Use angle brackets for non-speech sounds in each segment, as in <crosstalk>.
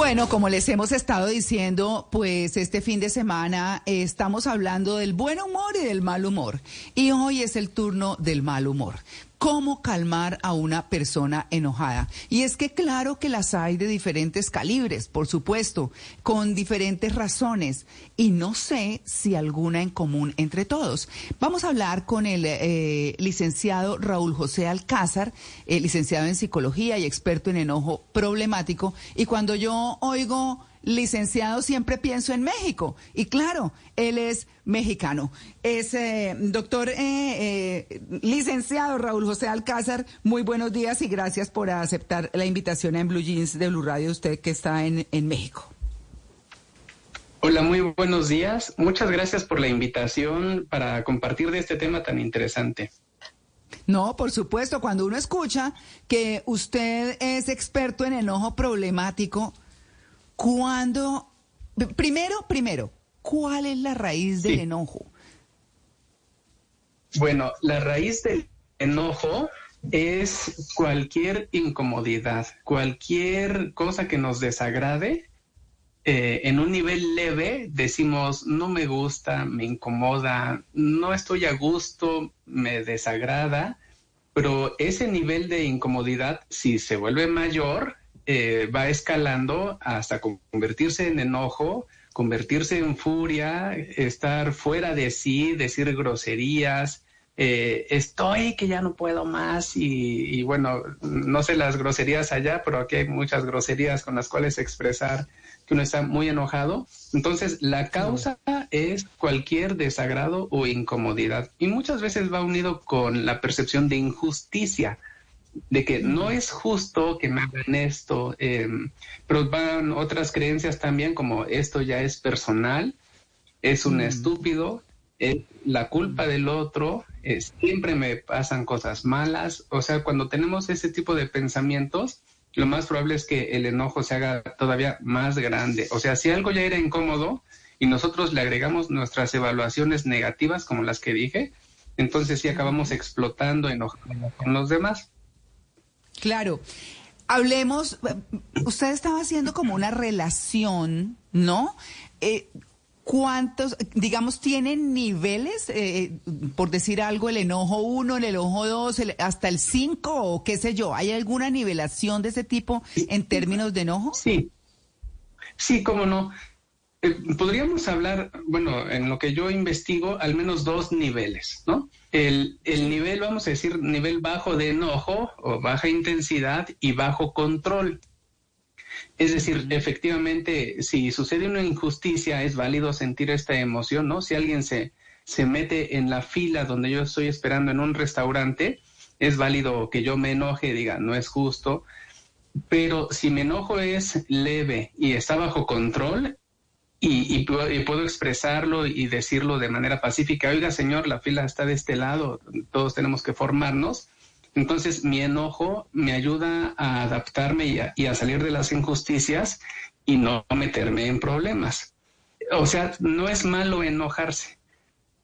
Bueno, como les hemos estado diciendo, pues este fin de semana estamos hablando del buen humor y del mal humor. Y hoy es el turno del mal humor cómo calmar a una persona enojada. Y es que claro que las hay de diferentes calibres, por supuesto, con diferentes razones, y no sé si alguna en común entre todos. Vamos a hablar con el eh, licenciado Raúl José Alcázar, eh, licenciado en psicología y experto en enojo problemático, y cuando yo oigo licenciado siempre pienso en México. Y claro, él es mexicano. Es eh, doctor eh, eh, licenciado Raúl José Alcázar. Muy buenos días y gracias por aceptar la invitación en Blue Jeans de Blue Radio, usted que está en, en México. Hola, muy buenos días. Muchas gracias por la invitación para compartir de este tema tan interesante. No, por supuesto, cuando uno escucha que usted es experto en enojo problemático, cuando, primero, primero, ¿cuál es la raíz del enojo? Bueno, la raíz del enojo es cualquier incomodidad, cualquier cosa que nos desagrade. Eh, en un nivel leve decimos, no me gusta, me incomoda, no estoy a gusto, me desagrada, pero ese nivel de incomodidad, si se vuelve mayor, eh, va escalando hasta convertirse en enojo, convertirse en furia, estar fuera de sí, decir groserías. Eh, estoy que ya no puedo más y, bueno, no sé las groserías allá, pero aquí hay muchas groserías con las cuales expresar que uno está muy enojado. Entonces, la causa es cualquier desagrado o incomodidad y muchas veces va unido con la percepción de injusticia de que no es justo que me hagan esto, em, pero van otras creencias también como esto ya es personal, es un estúpido, es la culpa del otro, siempre me pasan cosas malas, o sea, cuando tenemos ese tipo de pensamientos, lo más probable es que el enojo se haga todavía más grande, o sea, si algo ya era incómodo y nosotros le agregamos nuestras evaluaciones negativas como las que dije, entonces sí acabamos explotando, enojando con los demás. Claro. Hablemos, usted estaba haciendo como una relación, ¿no? Eh, ¿Cuántos, digamos, tienen niveles, eh, por decir algo, el enojo 1, el enojo 2, hasta el 5 o qué sé yo? ¿Hay alguna nivelación de ese tipo en términos de enojo? Sí, sí, cómo no. Eh, podríamos hablar, bueno, en lo que yo investigo, al menos dos niveles, ¿no? El, el, nivel, vamos a decir, nivel bajo de enojo o baja intensidad y bajo control. Es decir, efectivamente, si sucede una injusticia, es válido sentir esta emoción, ¿no? Si alguien se, se mete en la fila donde yo estoy esperando en un restaurante, es válido que yo me enoje y diga, no es justo. Pero si mi enojo es leve y está bajo control, y, puedo, expresarlo y decirlo de manera pacífica, oiga señor, la fila está de este lado, todos tenemos que formarnos. Entonces mi enojo me ayuda a adaptarme y a, salir de las injusticias y no meterme en problemas. O sea, no es malo enojarse.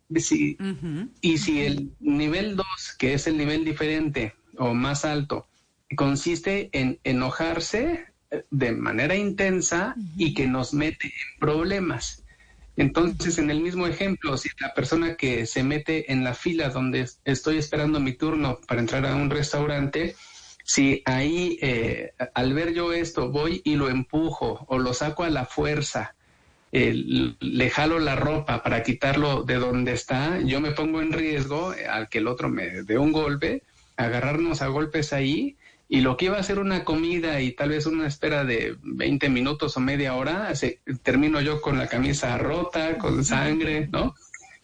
Y si el nivel 2, que es el nivel diferente o más alto, consiste en enojarse, de manera intensa y que nos mete en problemas. Entonces, en el mismo ejemplo, si la persona que se mete en la fila donde estoy esperando mi turno para entrar a un restaurante, si ahí eh, al ver yo esto voy y lo empujo o lo saco a la fuerza, le jalo la ropa para quitarlo de donde está, yo me pongo en riesgo al que el otro me dé un golpe, agarrarnos a golpes ahí y lo que iba a ser una comida y tal vez una espera de 20 minutos o media hora, se, termino yo con la camisa rota, con sangre, ¿no?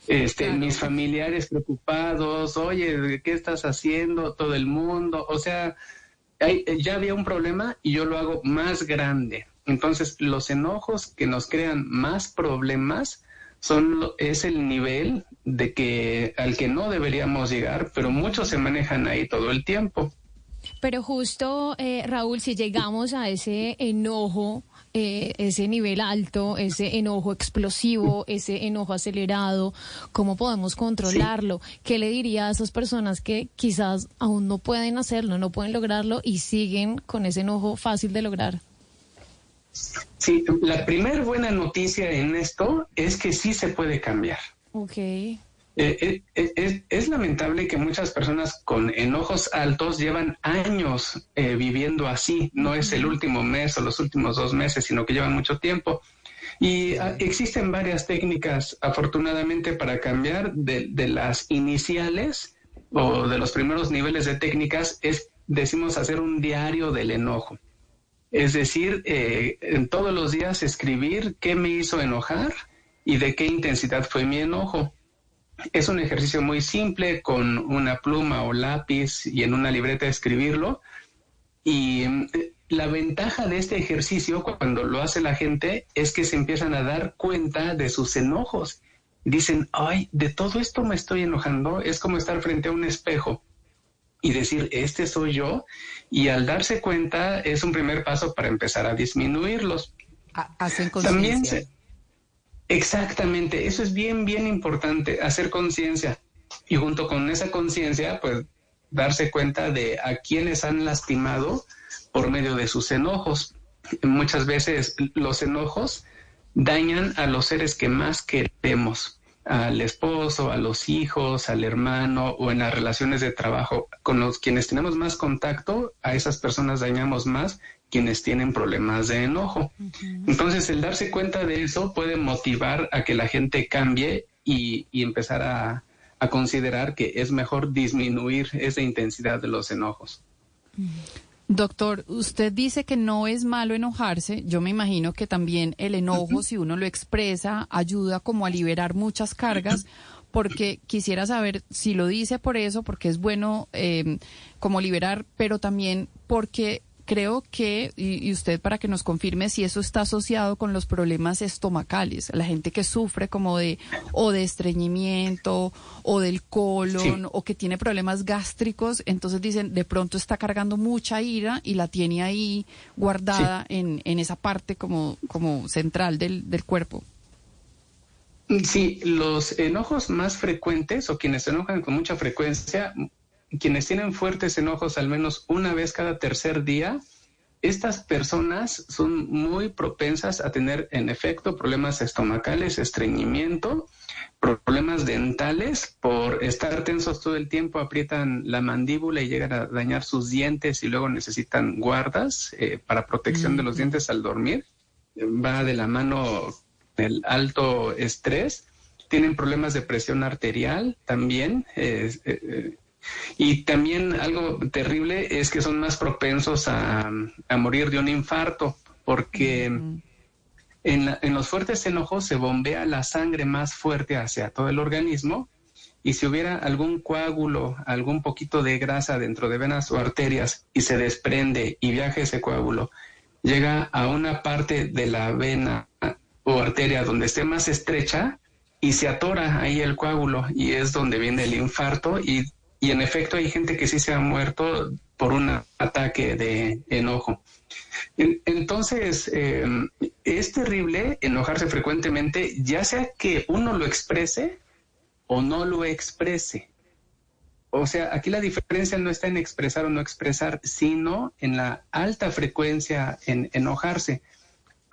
Este, mis familiares preocupados, oye, ¿qué estás haciendo? Todo el mundo, o sea, ya había un problema y yo lo hago más grande. Entonces, los enojos que nos crean más problemas son es el nivel de que al que no deberíamos llegar, pero muchos se manejan ahí todo el tiempo. Pero justo, eh, Raúl, si llegamos a ese enojo, eh, ese nivel alto, ese enojo explosivo, ese enojo acelerado, ¿cómo podemos controlarlo? ¿Qué le diría a esas personas que quizás aún no pueden hacerlo, no pueden lograrlo y siguen con ese enojo fácil de lograr? Sí, la primera buena noticia en esto es que sí se puede cambiar. Ok. Eh, eh, es, lamentable que muchas personas con enojos altos llevan años viviendo así. No es el último mes o los últimos dos meses, sino que llevan mucho tiempo. Y ah, existen varias técnicas, afortunadamente, para cambiar de, de, las iniciales o de los primeros niveles de técnicas, es, decimos, hacer un diario del enojo. Es decir, eh, en todos los días escribir qué me hizo enojar y de qué intensidad fue mi enojo. Es un ejercicio muy simple con una pluma o lápiz y en una libreta escribirlo. Y eh, la ventaja de este ejercicio cuando lo hace la gente es que se empiezan a dar cuenta de sus enojos. Dicen, ay, de todo esto me estoy enojando. Es como estar frente a un espejo y decir, este soy yo. Y al darse cuenta es un primer paso para empezar a disminuirlos. Hacen conciencia. Exactamente, eso es bien, bien importante, hacer conciencia. Y junto con esa conciencia, pues darse cuenta de a quienes han lastimado por medio de sus enojos. Muchas veces los enojos dañan a los seres que más queremos, al esposo, a los hijos, al hermano o en las relaciones de trabajo. Con los quienes tenemos más contacto, a esas personas dañamos más quienes tienen problemas de enojo. Entonces, el darse cuenta de eso puede motivar a que la gente cambie y, empezar a, considerar que es mejor disminuir esa intensidad de los enojos. Doctor, usted dice que no es malo enojarse. Yo me imagino que también el enojo, si uno lo expresa, ayuda como a liberar muchas cargas. Porque quisiera saber si lo dice por eso, porque es bueno eh, como liberar, pero también porque creo que, y, usted para que nos confirme si eso está asociado con los problemas estomacales, la gente que sufre como de o de estreñimiento o del colon o que tiene problemas gástricos, entonces dicen de pronto está cargando mucha ira y la tiene ahí guardada en, en esa parte como, como central del, del cuerpo. Sí, los enojos más frecuentes o quienes se enojan con mucha frecuencia quienes tienen fuertes enojos al menos una vez cada tercer día, estas personas son muy propensas a tener en efecto problemas estomacales, estreñimiento, problemas dentales, por estar tensos todo el tiempo, aprietan la mandíbula y llegan a dañar sus dientes y luego necesitan guardas eh, para protección de los dientes al dormir. Va de la mano el alto estrés. Tienen problemas de presión arterial también. Eh, eh, y también algo terrible es que son más propensos a, morir de un infarto, porque en, en, los fuertes enojos se bombea la sangre más fuerte hacia todo el organismo y si hubiera algún coágulo, algún poquito de grasa dentro de venas o arterias y se desprende y viaja ese coágulo, llega a una parte de la vena o arteria donde esté más estrecha y se atora ahí el coágulo y es donde viene el infarto y y en efecto hay gente que sí se ha muerto por un ataque de enojo. Entonces, eh, es terrible enojarse frecuentemente, ya sea que uno lo exprese o no lo exprese. O sea, aquí la diferencia no está en expresar o no expresar, sino en la alta frecuencia en enojarse.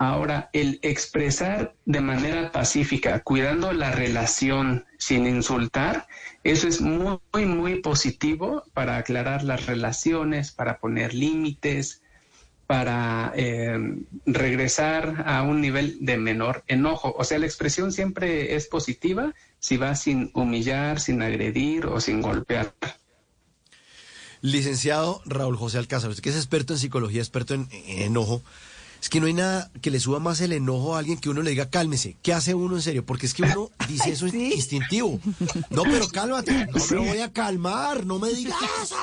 Ahora, el expresar de manera pacífica, cuidando la relación sin insultar, eso es muy, muy positivo para aclarar las relaciones, para poner límites, para eh, regresar a un nivel de menor enojo. O sea, la expresión siempre es positiva si va sin humillar, sin agredir o sin golpear. Licenciado Raúl José Alcázar, usted que es experto en psicología, experto en enojo. Es que no hay nada que le suba más el enojo a alguien que uno le diga cálmese. ¿Qué hace uno en serio? Porque es que uno <laughs> dice eso instintivo. No, pero cálmate. No me voy a calmar. No me digas eso.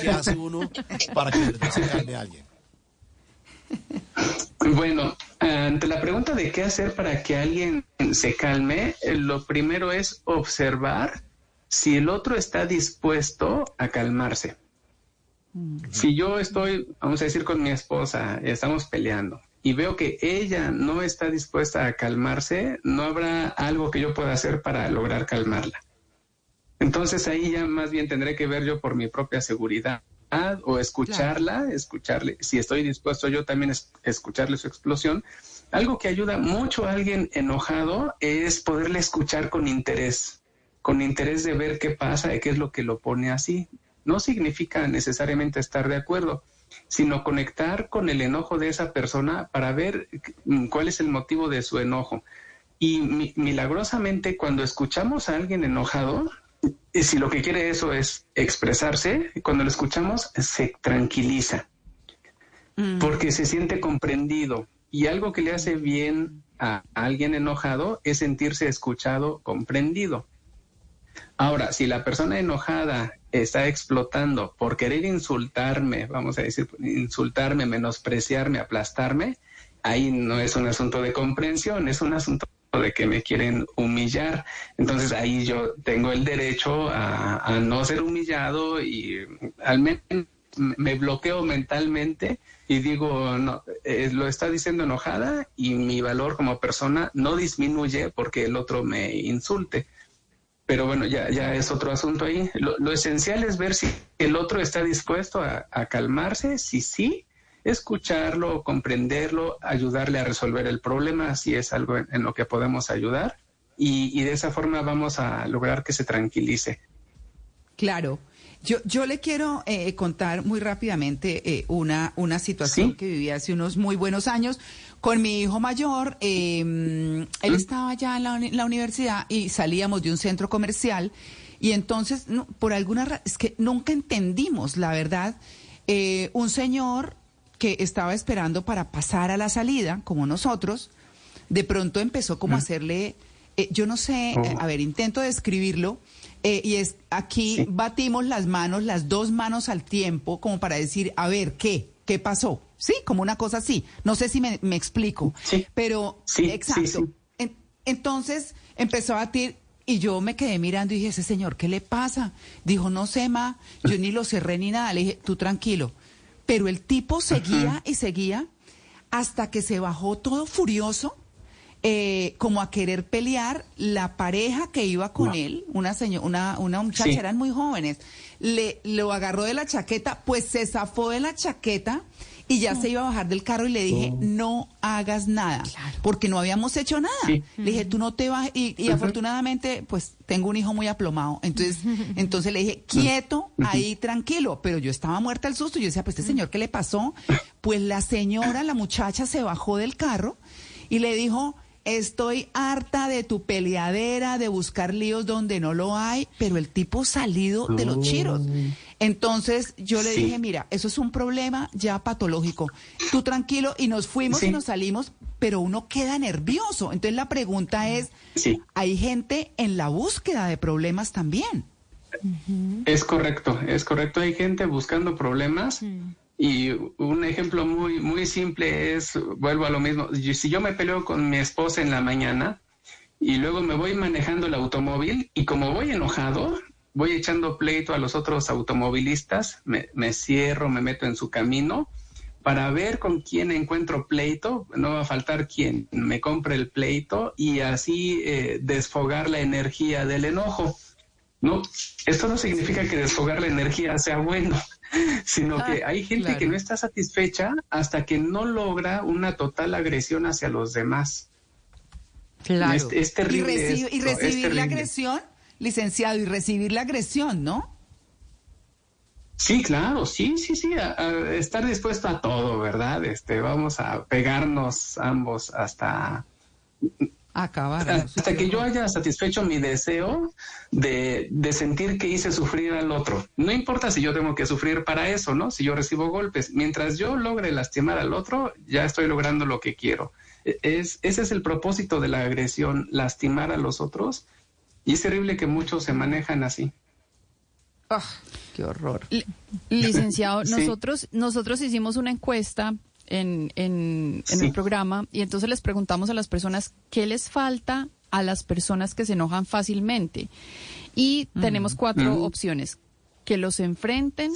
¿Qué hace uno para que se calme a alguien? Bueno, ante la pregunta de qué hacer para que alguien se calme, eh, lo primero es observar si el otro está dispuesto a calmarse. Si yo estoy, vamos a decir, con mi esposa, estamos peleando y veo que ella no está dispuesta a calmarse, no habrá algo que yo pueda hacer para lograr calmarla. Entonces ahí ya más bien tendré que ver yo por mi propia seguridad. o escucharla, escucharle, si estoy dispuesto yo también es escucharle su explosión. Algo que ayuda mucho a alguien enojado es poderle escuchar con interés, con interés de ver qué pasa y qué es lo que lo pone así. No significa necesariamente estar de acuerdo, sino conectar con el enojo de esa persona para ver mm, cuál es el motivo de su enojo. Y milagrosamente cuando escuchamos a alguien enojado, y si lo que quiere eso es expresarse, cuando lo escuchamos se tranquiliza, mm. porque se siente comprendido. Y algo que le hace bien a alguien enojado es sentirse escuchado, comprendido. Ahora, si la persona enojada está explotando por querer insultarme, vamos a decir, insultarme, menospreciarme, aplastarme, ahí no es un asunto de comprensión, es un asunto de que me quieren humillar. Entonces ahí yo tengo el derecho a, no ser humillado y al menos me bloqueo mentalmente y digo, no, eh, lo está diciendo enojada y mi valor como persona no disminuye porque el otro me insulte. Pero bueno, ya, ya es otro asunto ahí. Lo, esencial es ver si el otro está dispuesto a, a calmarse, si sí, escucharlo, comprenderlo, ayudarle a resolver el problema si es algo en, lo que podemos ayudar y, de esa forma vamos a lograr que se tranquilice. Claro. Yo, yo le quiero eh, contar muy rápidamente eh, una, una situación que viví hace unos muy buenos años con mi hijo mayor. Em, él estaba ya en la, universidad y salíamos de un centro comercial y entonces, por alguna razón, es que nunca entendimos, la verdad, eh, un señor que estaba esperando para pasar a la salida, como nosotros, de pronto empezó como a mm. hacerle, eh, yo no sé, eh, oh. a ver, intento describirlo, eh, y es aquí batimos las manos, las dos manos al tiempo, como para decir, a ver, ¿qué? ¿Qué pasó? Sí, como una cosa así. No sé si me, explico, pero exacto. entonces empezó a batir y yo me quedé mirando y dije, ese señor, ¿qué le pasa? Dijo, no sé, ma, yo ni lo cerré ni nada. Le dije, tú tranquilo. Pero el tipo seguía y seguía hasta que se bajó todo furioso, eh, como a querer pelear. La pareja que iba con él, una, una, una muchacha, eran muy jóvenes, le lo agarró de la chaqueta, pues se zafó de la chaqueta y ya se iba a bajar del carro y le dije, no. Hagas nada, porque no habíamos hecho nada. Le dije, tú no te vas, y, afortunadamente, pues tengo un hijo muy aplomado, entonces, <laughs> entonces le dije, quieto, ahí tranquilo, pero yo estaba muerta al susto, yo decía, pues este señor, ¿qué le pasó? Pues la señora, la muchacha se bajó del carro y le dijo, Estoy harta de tu peleadera, de buscar líos donde no lo hay, pero el tipo salido de los chiros. Entonces yo le dije, mira, eso es un problema ya patológico. Tú tranquilo y nos fuimos y nos salimos, pero uno queda nervioso. Entonces la pregunta es, ¿hay gente en la búsqueda de problemas también? Es correcto, es correcto. Hay gente buscando problemas. Y un ejemplo muy, muy simple es, vuelvo a lo mismo, si yo me peleo con mi esposa en la mañana y luego me voy manejando el automóvil y como voy enojado, voy echando pleito a los otros automovilistas, me, cierro, me meto en su camino para ver con quién encuentro pleito, no va a faltar quien me compre el pleito y así eh, desfogar la energía del enojo. No, esto no significa que desfogar la energía sea bueno <laughs> sino que hay gente que no está satisfecha hasta que no logra una total agresión hacia los demás. Claro. Es, terrible. Y, recibir la agresión, licenciado, y recibir la agresión, ¿no? Sí, claro, sí, sí, sí, estar dispuesto a todo, ¿verdad? Este, vamos a pegarnos ambos hasta acabar. Hasta que yo haya satisfecho mi deseo de, de, sentir que hice sufrir al otro. No importa si yo tengo que sufrir para eso, ¿no? Si yo recibo golpes. Mientras yo logre lastimar al otro, ya estoy logrando lo que quiero. E, es, ese es el propósito de la agresión, lastimar a los otros. Y es terrible que muchos se manejan así. Ah, qué horror. licenciado, <laughs> nosotros, nosotros hicimos una encuesta en, en, el programa y entonces les preguntamos a las personas qué les falta a las personas que se enojan fácilmente. Y mm. tenemos cuatro mm. opciones. Que los enfrenten,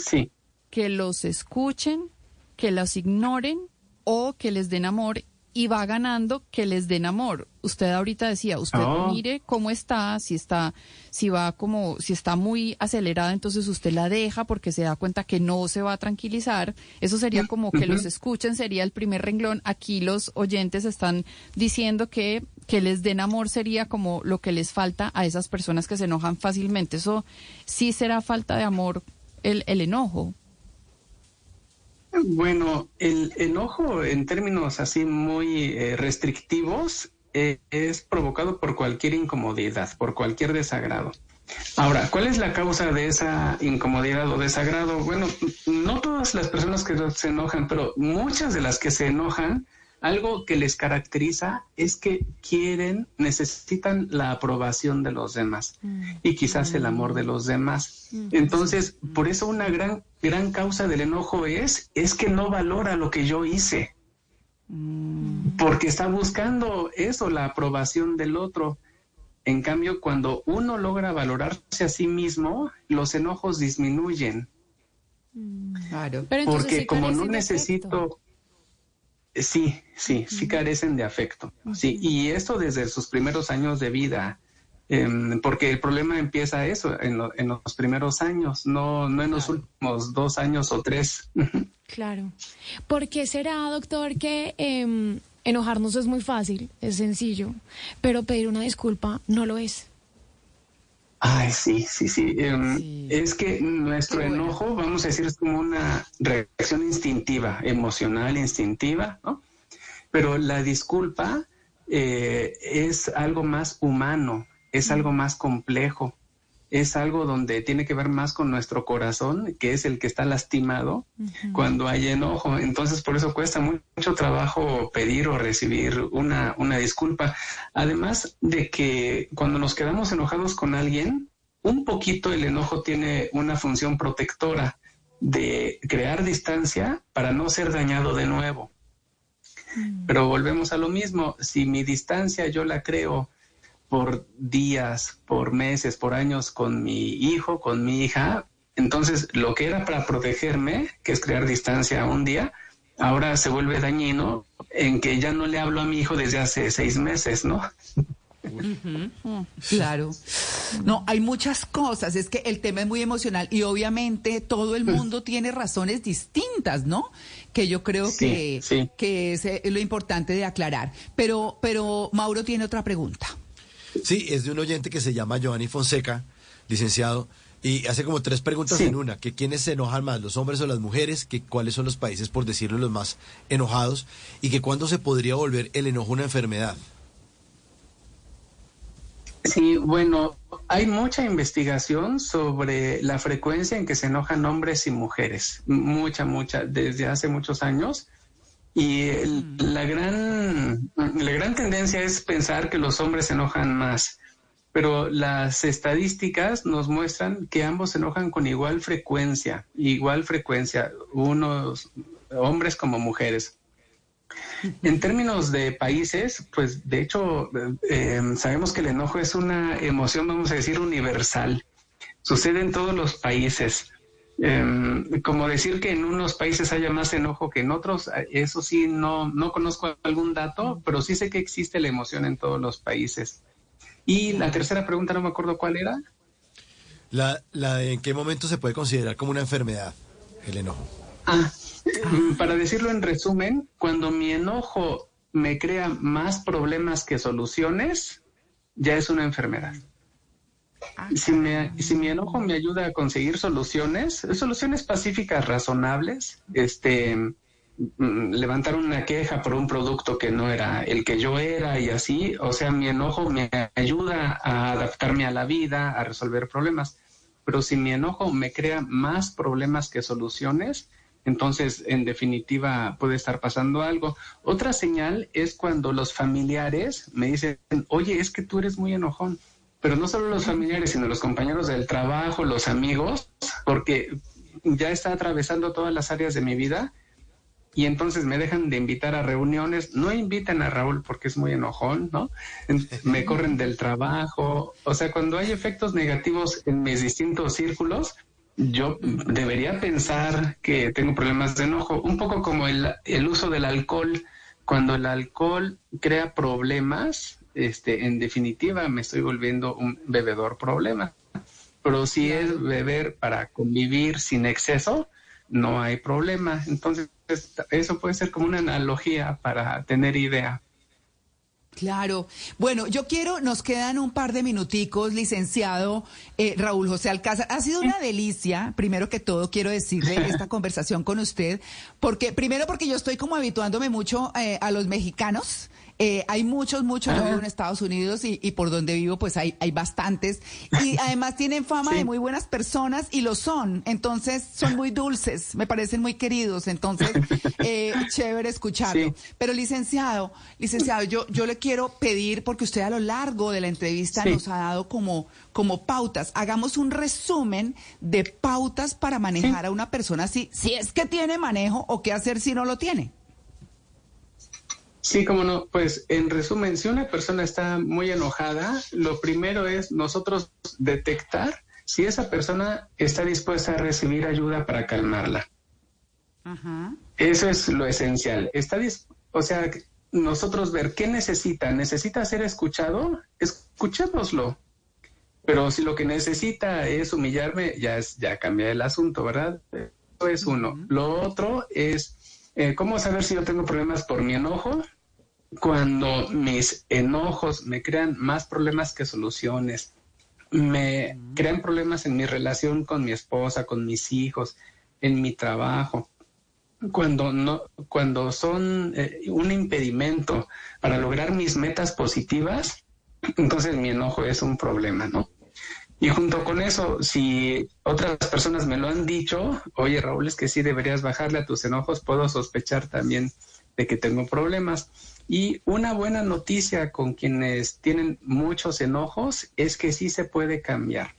que los escuchen, que los ignoren o que les den amor y va ganando que les den amor. Usted ahorita decía, usted Oh. mire cómo está, si está, si va como, si está muy acelerada, entonces usted la deja porque se da cuenta que no se va a tranquilizar. Eso sería como que los escuchen, sería el primer renglón. Aquí los oyentes están diciendo que que les den amor sería como lo que les falta a esas personas que se enojan fácilmente. Eso sí será falta de amor el, el enojo. Bueno, el enojo en términos así muy eh, restrictivos eh, es provocado por cualquier incomodidad, por cualquier desagrado. Ahora, ¿cuál es la causa de esa incomodidad o desagrado? Bueno, no todas las personas que se enojan, pero muchas de las que se enojan, algo que les caracteriza es que quieren, necesitan la aprobación de los demás y quizás el amor de los demás. Entonces, por eso una gran, gran causa del enojo es, es que no valora lo que yo hice. Porque está buscando eso, la aprobación del otro. En cambio, cuando uno logra valorarse a sí mismo, los enojos disminuyen. Claro. Pero entonces Porque como no necesito... Sí, sí, sí carecen de afecto. Sí, y esto desde sus primeros años de vida, em, porque el problema empieza eso, en, lo- en los primeros años, no, no en los últimos dos años o tres. <laughs> Claro. ¿Por qué será, doctor, que em, enojarnos es muy fácil, es sencillo, pero pedir una disculpa no lo es? Ay, sí, sí, sí. Em, Sí. Es que nuestro enojo, vamos a decir, es como una reacción instintiva, emocional, instintiva, ¿no? Pero la disculpa eh, es algo más humano, es algo más complejo, es algo donde tiene que ver más con nuestro corazón, que es el que está lastimado cuando hay enojo. Entonces, por eso cuesta mu- mucho trabajo pedir o recibir una, una disculpa. Además de que cuando nos quedamos enojados con alguien, un poquito el enojo tiene una función protectora de crear distancia para no ser dañado de nuevo. Pero volvemos a lo mismo, si mi distancia yo la creo por días, por meses, por años con mi hijo, con mi hija, entonces lo que era para protegerme, que es crear distancia un día, ahora se vuelve dañino en que ya no le hablo a mi hijo desde hace seis meses, ¿no? Claro. No, hay muchas cosas. Es que el tema es muy emocional y obviamente todo el mundo tiene razones distintas, ¿no? Que yo creo Sí, que, sí. que es eh, lo importante de aclarar. Pero, pero Mauro tiene otra pregunta. Sí, es de un oyente que se llama Giovanni Fonseca, licenciado, y hace como tres preguntas Sí. en una, que quiénes se enojan más, los hombres o las mujeres, que cuáles son los países, por decirlo, los más enojados, y que cuándo se podría volver el enojo una enfermedad. Sí, bueno, hay mucha investigación sobre la frecuencia en que se enojan hombres y mujeres, mucha, mucha, desde hace muchos años. Y el- la gran, la gran tendencia es pensar que los hombres se enojan más, pero las estadísticas nos muestran que ambos se enojan con igual frecuencia, igual frecuencia, unos hombres como mujeres. En términos de países, pues de hecho eh, sabemos que el enojo es una emoción, vamos a decir, universal. Sucede en todos los países. Eh, como decir que en unos países haya más enojo que en otros, eso sí, no, no conozco algún dato, pero sí sé que existe la emoción en todos los países. Y la tercera pregunta, no me acuerdo cuál era. La, la de en qué momento se puede considerar como una enfermedad el enojo. Ah, mm, para decirlo en resumen, cuando mi enojo me crea más problemas que soluciones, ya es una enfermedad. Si, me- si mi enojo me ayuda a conseguir soluciones, soluciones pacíficas, razonables, este, mm, levantar una queja por un producto que no era el que yo era y así, o sea, mi enojo me ayuda a adaptarme a la vida, a resolver problemas. Pero si mi enojo me crea más problemas que soluciones, entonces en definitiva puede estar pasando algo. Otra señal es cuando los familiares me dicen, oye, es que tú eres muy enojón. Pero no solo los familiares, sino los compañeros del trabajo, los amigos, porque ya está atravesando todas las áreas de mi vida y entonces me dejan de invitar a reuniones. No invitan a Raúl porque es muy enojón, ¿no? <laughs> Me corren del trabajo. O sea, cuando hay efectos negativos en mis distintos círculos, yo debería pensar que tengo problemas de enojo, un poco como el, el uso del alcohol. cuando el alcohol crea problemas, este, en definitiva me estoy volviendo un bebedor problema. Pero si es beber para convivir sin exceso, no hay problema. Entonces, eso puede ser como una analogía para tener idea. Claro. Bueno, yo quiero, nos quedan un par de minuticos, licenciado eh, Raúl José Alcázar. Ha sido una delicia, primero que todo, quiero decirle <laughs> esta conversación con usted, porque primero porque yo estoy como habituándome mucho eh, a los mexicanos eh, hay muchos, muchos, yo vivo en Estados Unidos y, por donde vivo pues hay, hay bastantes. Y <laughs> además tienen fama de muy buenas personas y lo son. Entonces son muy dulces, me parecen muy queridos. Entonces, <laughs> eh, chévere escucharlo. Pero licenciado, licenciado, yo, yo le quiero pedir, porque usted a lo largo de la entrevista nos ha dado como, como pautas. Hagamos un resumen de pautas para manejar a una persona así, si es que tiene manejo o qué hacer si no lo tiene. Sí, como no. Pues en resumen, si una persona está muy enojada, lo primero es nosotros detectar si esa persona está dispuesta a recibir ayuda para calmarla. Eso es lo esencial. Está o sea, nosotros ver qué necesita. ¿Necesita ser escuchado? Escuchémoslo. Pero si lo que necesita es humillarme, ya, es, ya cambia el asunto, ¿verdad? Eso es uno. Lo otro es eh, ¿Cómo saber si yo tengo problemas por mi enojo? Cuando mis enojos me crean más problemas que soluciones, me crean problemas en mi relación con mi esposa, con mis hijos, en mi trabajo. Cuando no, cuando son eh, un impedimento para lograr mis metas positivas, <clears throat> entonces mi enojo es un problema, ¿no? Y junto con eso, si otras personas me lo han dicho, oye Raúl, es que sí deberías bajarle a tus enojos, puedo sospechar también de que tengo problemas. Y una buena noticia con quienes tienen muchos enojos es que sí se puede cambiar.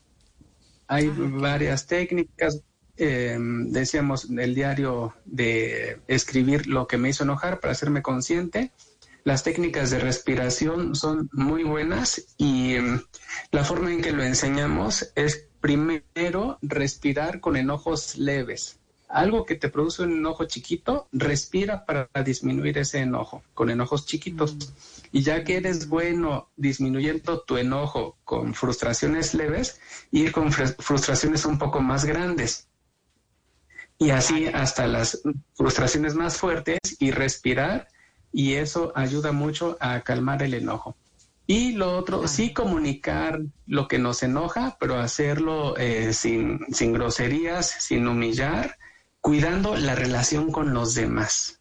Hay ah, varias técnicas, eh, decíamos, el diario de escribir lo que me hizo enojar para hacerme consciente las técnicas de respiración son muy buenas y em, la forma en que lo enseñamos es primero respirar con enojos leves. Algo que te produce un enojo chiquito, respira para disminuir ese enojo con enojos chiquitos. Y ya que eres bueno disminuyendo tu enojo con frustraciones leves, ir con frustraciones un poco más grandes. Y así hasta las frustraciones más fuertes y respirar y eso ayuda mucho a calmar el enojo. Y lo otro, sí comunicar lo que nos enoja, pero hacerlo eh, sin, sin groserías, sin humillar, cuidando la relación con los demás.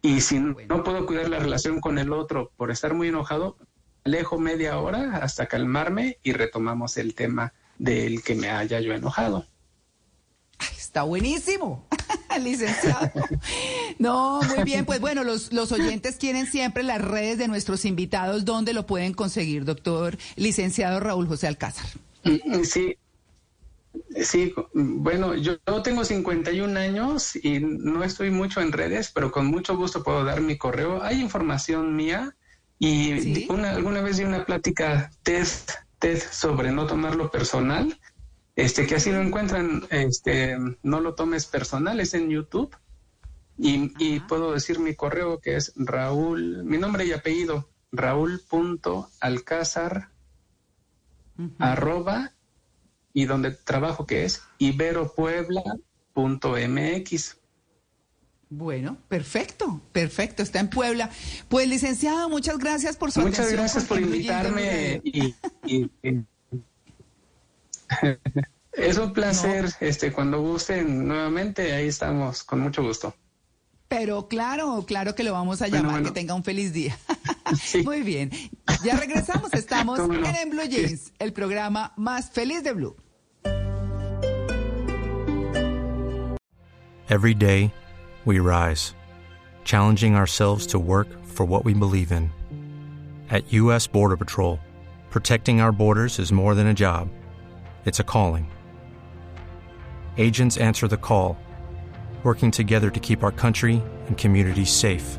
Y si no puedo cuidar la relación con el otro por estar muy enojado, alejo media hora hasta calmarme y retomamos el tema del que me haya yo enojado. Está buenísimo, <laughs> licenciado. No, muy bien. Pues bueno, los, los oyentes quieren siempre las redes de nuestros invitados. ¿Dónde lo pueden conseguir, doctor licenciado Raúl José Alcázar? Mm, sí, Sí, bueno, yo, tengo 51 años y no estoy mucho en redes, pero con mucho gusto puedo dar mi correo. Hay información mía y una, alguna vez di una plática test, test sobre no tomarlo personal este, que así lo encuentran, este, no lo tomes personal, es en YouTube. Y, puedo decir mi correo que es Raúl, mi nombre y apellido, raúl.alcázar arroba y donde trabajo que es iberopuebla.mx. Bueno, perfecto, perfecto, está en Puebla. Pues licenciado, muchas gracias por su Muchas gracias por invitarme y <laughs> es un placer, este, cuando gusten nuevamente, ahí estamos, con mucho gusto. Pero claro, claro que lo vamos a llamar, que tenga un feliz día. <laughs> <laughs> Muy bien, ya regresamos, estamos <laughs> en Blue Jeans, el programa más feliz de Blue. Every day, we rise, challenging ourselves to work for what we believe in. At U.S. Border Patrol, protecting our borders is more than a job. It's a calling. Agents answer the call, working together to keep our country and communities safe.